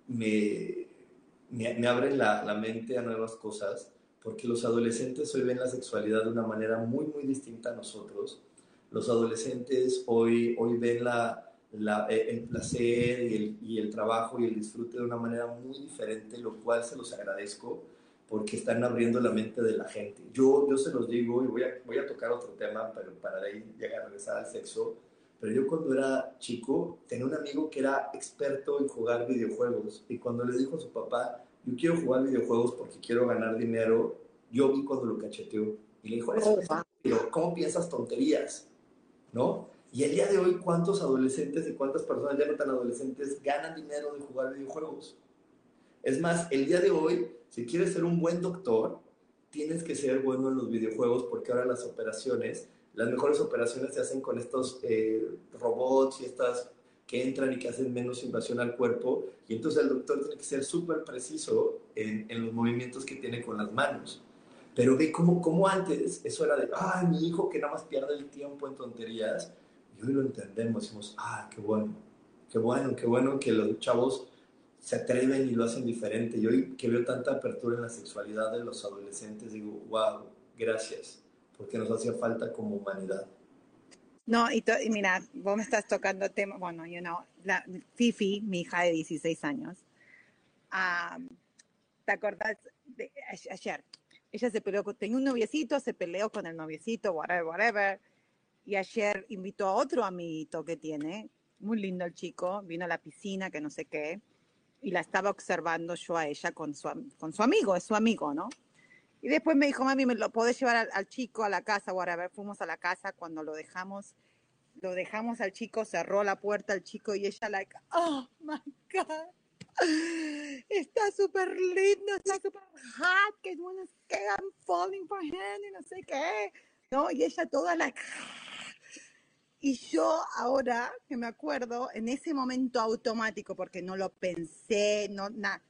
me, me, me abren la, la mente a nuevas cosas, porque los adolescentes hoy ven la sexualidad de una manera muy, muy distinta a nosotros. Los adolescentes hoy, hoy ven la, la, eh, el placer y el, y el, trabajo y el disfrute de una manera muy diferente, lo cual se los agradezco porque están abriendo la mente de la gente. Yo, yo se los digo y voy a, voy a tocar otro tema, pero para ahí llegar a regresar al sexo. Pero yo cuando era chico tenía un amigo que era experto en jugar videojuegos y cuando le dijo a su papá, yo quiero jugar videojuegos porque quiero ganar dinero, yo vi cuando lo cacheteó y le dijo, eso pero ¿cómo piensas tonterías? ¿No? Y el día de hoy, ¿cuántos adolescentes y cuántas personas ya no tan adolescentes ganan dinero de jugar videojuegos? Es más, el día de hoy, si quieres ser un buen doctor, tienes que ser bueno en los videojuegos porque ahora las operaciones, las mejores operaciones se hacen con estos eh, robots y estas que entran y que hacen menos invasión al cuerpo. Y entonces el doctor tiene que ser súper preciso en, en, los movimientos que tiene con las manos. Pero ve cómo, cómo antes eso era de, ay, mi hijo que nada más pierde el tiempo en tonterías. Y hoy lo entendemos, decimos, ah, qué bueno, qué bueno, qué bueno que los chavos se atreven y lo hacen diferente. Y hoy que veo tanta apertura en la sexualidad de los adolescentes, digo, wow, gracias, porque nos hacía falta como humanidad. No, y, y, mira, vos me estás tocando tema, bueno, you know, la, Fifi, mi hija de 16 años, a, ¿te acordás de ayer? Ella se peleó, con, tenía un noviecito, se peleó con el noviecito, whatever, whatever. Y ayer invitó a otro amiguito que tiene, muy lindo el chico, vino a la piscina, que no sé qué, y la estaba observando yo a ella con su, con su amigo, es su amigo, ¿no? Y después me dijo, mami, ¿me lo podés llevar al, chico a la casa? Whatever. Fuimos a la casa cuando lo dejamos lo dejamos al chico, cerró la puerta al chico y ella like, oh my God, está súper lindo, está súper hot, que bueno, que I'm falling for him y no sé qué, ¿no? Y ella toda like, y yo ahora que me acuerdo, en ese momento automático, porque no lo pensé, no, nada,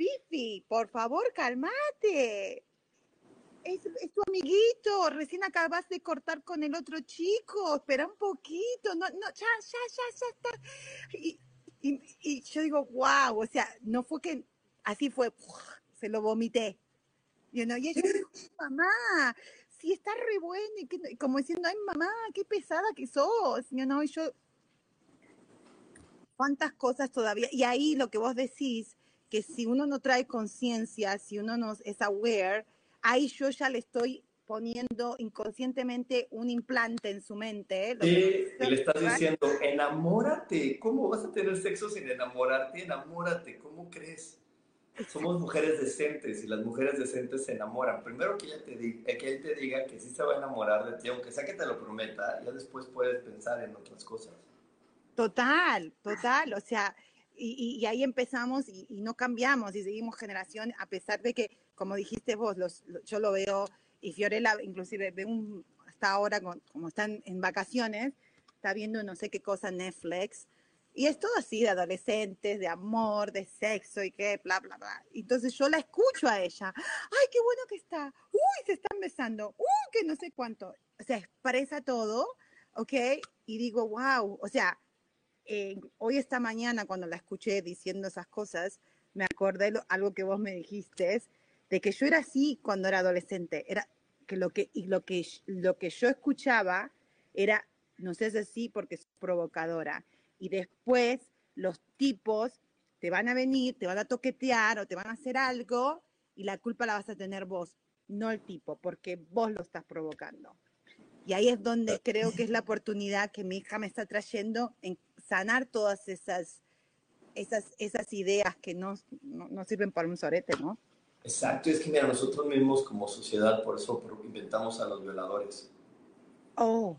Fifi, por favor, cálmate es, tu amiguito, recién acabas de cortar con el otro chico, espera un poquito, no, no, ya, ya, ya, ya está. Y, y, yo digo, wow, o sea, no fue que así fue, se lo vomité. You know, y ella dijo, mamá, si está re bueno, y como diciendo, ay, mamá, qué pesada que sos, know, y yo, cuántas cosas todavía, y ahí lo que vos decís, que si uno no trae conciencia, si uno no es aware, ahí yo ya le estoy poniendo inconscientemente un implante en su mente. ¿eh? le estás diciendo, enamórate. ¿Cómo vas a tener sexo sin enamorarte? Enamórate. ¿Cómo crees? Somos mujeres decentes y las mujeres decentes se enamoran. Primero que, ella te diga, que él te diga que sí se va a enamorar de ti, aunque sea que te lo prometa, ya después puedes pensar en otras cosas. Total, total. O sea, y, ahí empezamos y, no cambiamos y seguimos generación, a pesar de que, como dijiste vos, los, yo lo veo, y Fiorella inclusive ve un, hasta ahora, como están en vacaciones, está viendo no sé qué cosa Netflix, y es todo así de adolescentes, de amor, de sexo y qué, bla, bla, bla. Entonces yo la escucho a ella. ¡Ay, qué bueno que está! ¡Uy, se están besando! ¡Uy, que no sé cuánto! O sea, expresa todo, ¿ok? Y digo, wow, o sea, eh, hoy esta mañana cuando la escuché diciendo esas cosas, me acordé algo que vos me dijiste, de que yo era así cuando era adolescente, era que lo que, y lo que, lo que yo escuchaba era, no sé así porque es provocadora. Y después los tipos te van a venir, te van a toquetear o te van a hacer algo y la culpa la vas a tener vos, no el tipo, porque vos lo estás provocando. Y ahí es donde creo que es la oportunidad que mi hija me está trayendo en sanar todas esas, esas, esas ideas que no, no, sirven para un sorete, ¿no? Exacto, es que mira, nosotros mismos como sociedad, por eso inventamos a los violadores. Oh.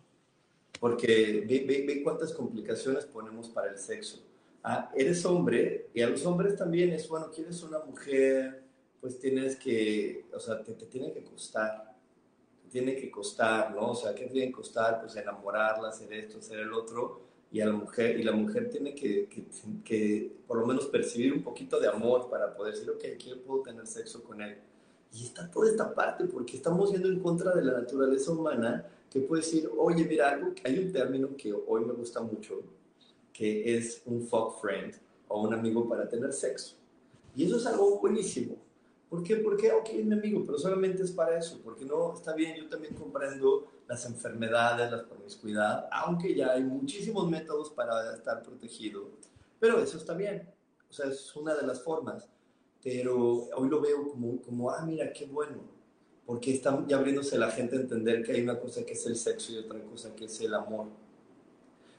Porque ve, ve, cuántas complicaciones ponemos para el sexo. Ah, eres hombre y a los hombres también es, bueno, quieres una mujer, pues tienes que, o sea, te, te tiene que costar, te tiene que costar, ¿no? O sea, ¿qué tiene que costar? Pues enamorarla, hacer esto, hacer el otro y a la mujer y la mujer tiene que, que, por lo menos percibir un poquito de amor para poder decir, ok, aquí puedo tener sexo con él. Y está toda esta parte, porque estamos yendo en contra de la naturaleza humana, que puede decir, oye, mira, algo, hay un término que hoy me gusta mucho, que es un fuck friend o un amigo para tener sexo. Y eso es algo buenísimo. ¿Por qué? Porque, ok, es mi amigo, pero solamente es para eso, porque no, está bien, yo también comprendo las enfermedades, la promiscuidad, aunque ya hay muchísimos métodos para estar protegido, pero eso está bien, o sea, es una de las formas, pero hoy lo veo como, como ah, mira, qué bueno, porque está ya abriéndose la gente a entender que hay una cosa que es el sexo y otra cosa que es el amor.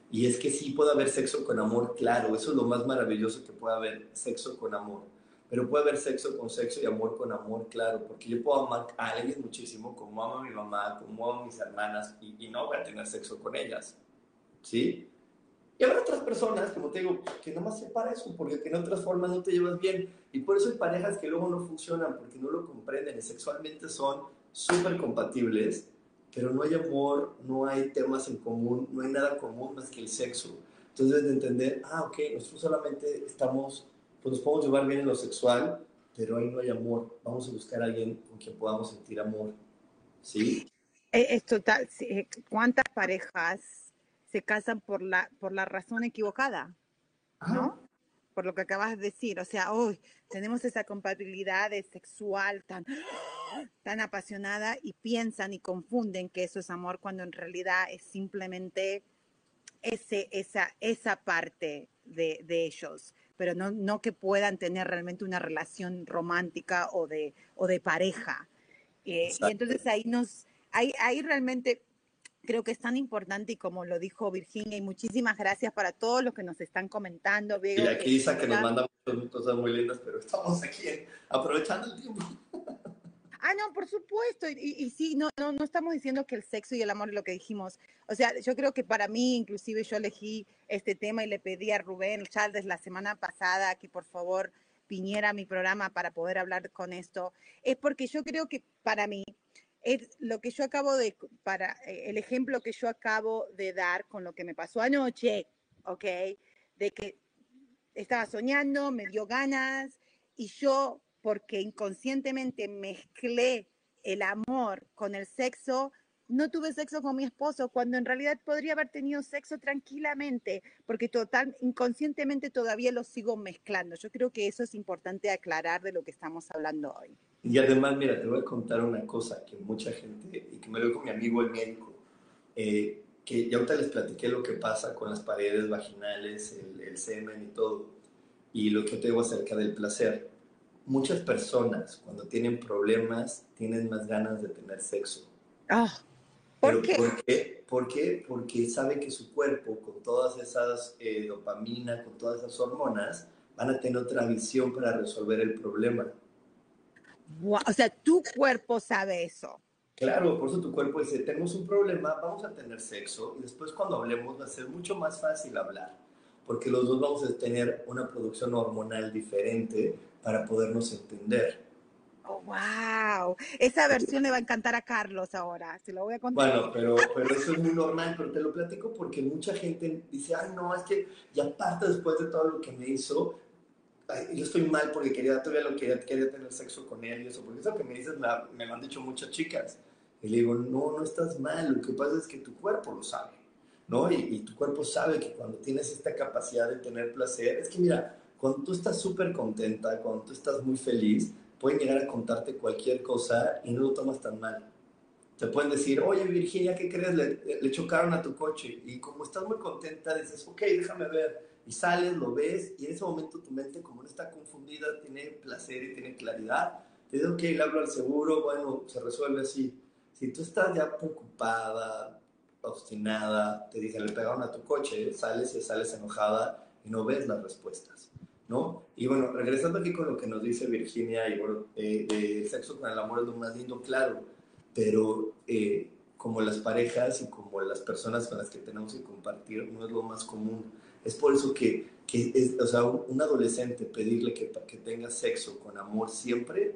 Y es que sí puede haber sexo con amor, claro, eso es lo más maravilloso que puede haber, sexo con amor pero puede haber sexo con sexo y amor con amor, claro, porque yo puedo amar a alguien muchísimo, como amo a mi mamá, como amo a mis hermanas, y, no voy a tener sexo con ellas, ¿sí? Y habrá otras personas, como te digo, que no más para eso, porque en otras formas no te llevas bien. Y por eso hay parejas que luego no funcionan, porque no lo comprenden y sexualmente son súper compatibles, pero no hay amor, no hay temas en común, no hay nada común más que el sexo. Entonces, de entender, ah, ok, nosotros solamente estamos pues nos podemos llevar bien en lo sexual, pero ahí no hay amor. Vamos a buscar a alguien con quien podamos sentir amor. ¿Sí? Eh, es total. Eh, ¿Cuántas parejas se casan por la, por la razón equivocada? ¿No? Por lo que acabas de decir. O sea, hoy tenemos esa compatibilidad sexual tan, tan apasionada y piensan y confunden que eso es amor cuando en realidad es simplemente ese, esa, esa parte de, de ellos pero no, no que puedan tener realmente una relación romántica o de, o de pareja. Eh, y entonces ahí nos, ahí, ahí realmente creo que es tan importante y como lo dijo Virginia, y muchísimas gracias para todos los que nos están comentando. y aquí dice que nos manda muchas cosas muy lindas, pero estamos aquí aprovechando el tiempo. Ah, no, por supuesto. Y, sí, no, no, no estamos diciendo que el sexo y el amor es lo que dijimos. O sea, yo creo que para mí, inclusive yo elegí este tema y le pedí a Rubén Chaldes la semana pasada que por favor viniera a mi programa para poder hablar con esto. Es porque yo creo que para mí, es lo que yo acabo de, para eh, el ejemplo que yo acabo de dar con lo que me pasó anoche, ¿ok? De que estaba soñando, me dio ganas y yo porque inconscientemente mezclé el amor con el sexo, no tuve sexo con mi esposo cuando en realidad podría haber tenido sexo tranquilamente, porque total inconscientemente todavía lo sigo mezclando. Yo creo que eso es importante aclarar de lo que estamos hablando hoy. Y además, mira, te voy a contar una cosa que mucha gente, y que me lo dijo mi amigo el médico, eh, que ya ahorita les platiqué lo que pasa con las paredes vaginales, el, el semen y todo, y lo que te digo acerca del placer muchas personas cuando tienen problemas tienen más ganas de tener sexo. Ah, ¿por, qué? ¿por qué? Porque sabe que su cuerpo, con todas esas eh, dopamina, con todas esas hormonas, van a tener otra visión para resolver el problema. o sea, tu cuerpo sabe eso. Claro, por eso tu cuerpo dice, tenemos un problema, vamos a tener sexo y después cuando hablemos va a ser mucho más fácil hablar, porque los dos vamos a tener una producción hormonal diferente para podernos entender. Oh, wow. Esa versión le va a encantar a Carlos ahora. Se lo voy a contar. Bueno, pero, pero eso es muy normal, pero te lo platico porque mucha gente dice, ay, no, es que, y aparte después de todo lo que me hizo, yo estoy mal porque quería, todavía lo quería, quería tener sexo con él y eso, porque eso que me dices me, me lo han dicho muchas chicas. Y le digo, no, no estás mal, lo que pasa es que tu cuerpo lo sabe, ¿no? Y, y tu cuerpo sabe que cuando tienes esta capacidad de tener placer, es que mira, cuando tú estás súper contenta, cuando tú estás muy feliz, pueden llegar a contarte cualquier cosa y no lo tomas tan mal. Te pueden decir, oye Virginia, ¿qué crees? Le, chocaron a tu coche. Y como estás muy contenta, dices, ok, déjame ver. Y sales, lo ves, y en ese momento tu mente, como no está confundida, tiene placer y tiene claridad. Te dice, ok, le hablo al seguro, bueno, se resuelve así. Si tú estás ya preocupada, obstinada, te dicen, le pegaron a tu coche, sales y sales enojada y no ves las respuestas. ¿No? Y bueno, regresando aquí con lo que nos dice Virginia, el sexo con el amor es lo más lindo, claro, pero eh, como las parejas y como las personas con las que tenemos que compartir, no es lo más común. Es por eso que, que es, o sea, un, adolescente pedirle que, que tenga sexo con amor siempre,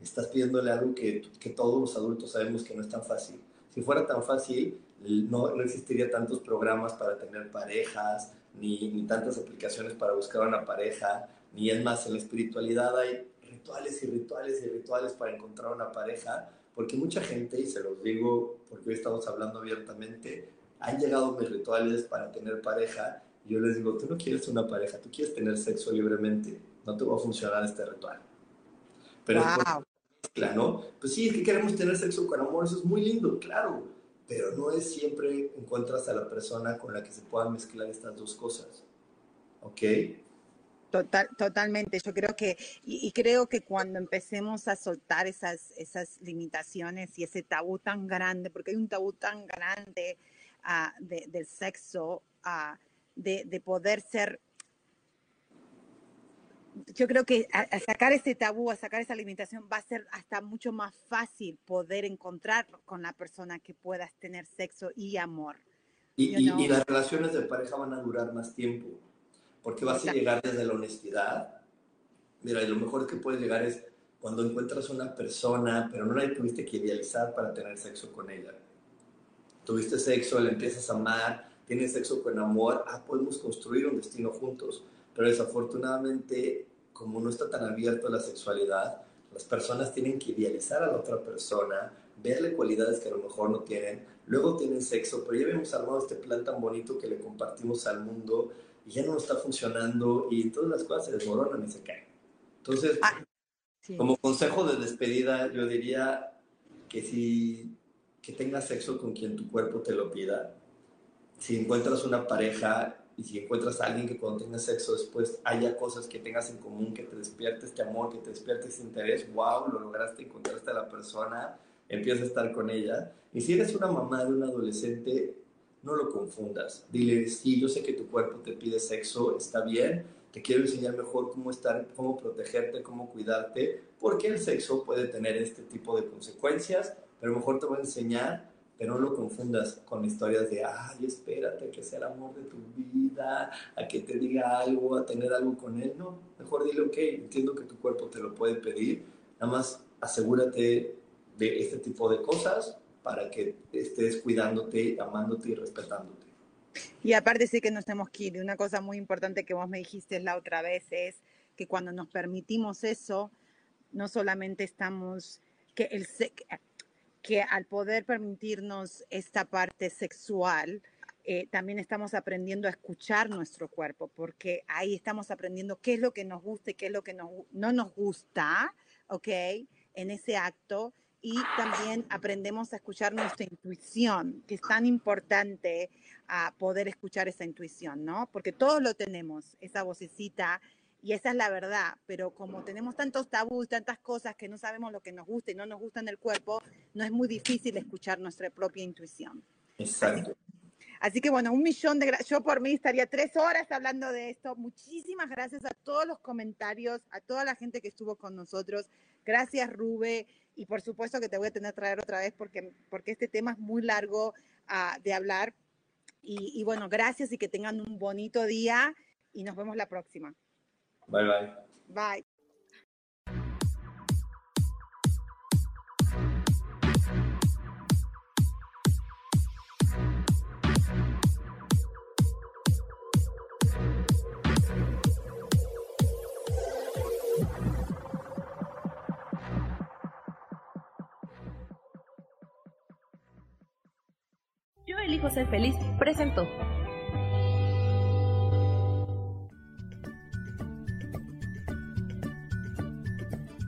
estás pidiéndole algo que, que todos los adultos sabemos que no es tan fácil. Si fuera tan fácil, no, no existiría tantos programas para tener parejas, ni, ni tantas aplicaciones para buscar una pareja, ni es más, en la espiritualidad hay rituales y rituales y rituales para encontrar una pareja, porque mucha gente, y se los digo porque hoy estamos hablando abiertamente, han llegado mis rituales para tener pareja, y yo les digo, tú no quieres una pareja, tú quieres tener sexo libremente, no te va a funcionar este ritual. Pero wow. es ¿no? Pues sí, es que queremos tener sexo con amor, eso es muy lindo, claro, pero no es siempre encuentras a la persona con la que se puedan mezclar estas dos cosas. ¿Ok? Total, totalmente. Yo creo que, y, creo que cuando empecemos a soltar esas, esas limitaciones y ese tabú tan grande, porque hay un tabú tan grande uh, de, del sexo, uh, de, de poder ser yo creo que a, sacar ese tabú, a sacar esa limitación, va a ser hasta mucho más fácil poder encontrar con la persona que puedas tener sexo y amor. Y, y, las relaciones de pareja van a durar más tiempo, porque vas a llegar desde la honestidad. Mira, lo mejor que puedes llegar es cuando encuentras una persona, pero no la tuviste que idealizar para tener sexo con ella. Tuviste sexo, la empiezas a amar, tienes sexo con amor, ah, podemos construir un destino juntos pero desafortunadamente, como no está tan abierto a la sexualidad, las personas tienen que idealizar a la otra persona, verle cualidades que a lo mejor no tienen, luego tienen sexo, pero ya hemos armado este plan tan bonito que le compartimos al mundo y ya no está funcionando y todas las cosas se desmoronan y se caen. Entonces, ah, como consejo de despedida, yo diría que si que tengas sexo con quien tu cuerpo te lo pida, si encuentras una pareja y si encuentras a alguien que cuando tengas sexo después haya cosas que tengas en común, que te despierte este amor, que te despierte este interés, wow, lo lograste, encontraste a la persona, empieza a estar con ella. Y si eres una mamá de un adolescente, no lo confundas. Dile, sí, yo sé que tu cuerpo te pide sexo, está bien, te quiero enseñar mejor cómo estar, cómo protegerte, cómo cuidarte, porque el sexo puede tener este tipo de consecuencias, pero mejor te voy a enseñar pero no lo confundas con historias de, ay, espérate que sea el amor de tu vida, a que te diga algo, a tener algo con él. No, mejor dile, ok, entiendo que tu cuerpo te lo puede pedir, nada más asegúrate de este tipo de cosas para que estés cuidándote, amándote y respetándote. Y aparte sí que nos tenemos que ir. Una cosa muy importante que vos me dijiste la otra vez es que cuando nos permitimos eso, no solamente estamos, que el, que al poder permitirnos esta parte sexual, eh, también estamos aprendiendo a escuchar nuestro cuerpo, porque ahí estamos aprendiendo qué es lo que nos gusta y qué es lo que no, nos gusta, ¿ok? En ese acto. Y también aprendemos a escuchar nuestra intuición, que es tan importante a poder escuchar esa intuición, ¿no? Porque todos lo tenemos, esa vocecita y esa es la verdad, pero como tenemos tantos tabús, tantas cosas que no sabemos lo que nos gusta y no nos gusta en el cuerpo, no es muy difícil escuchar nuestra propia intuición. Exacto. Así, que bueno, un millón de gracias. Yo por mí estaría tres horas hablando de esto. Muchísimas gracias a todos los comentarios, a toda la gente que estuvo con nosotros. Gracias, Rube. Y por supuesto que te voy a tener que traer otra vez porque, porque este tema es muy largo uh, de hablar. Y, y bueno, gracias y que tengan un bonito día y nos vemos la próxima. Bye bye. Bye. Yo elijo ser feliz, presento.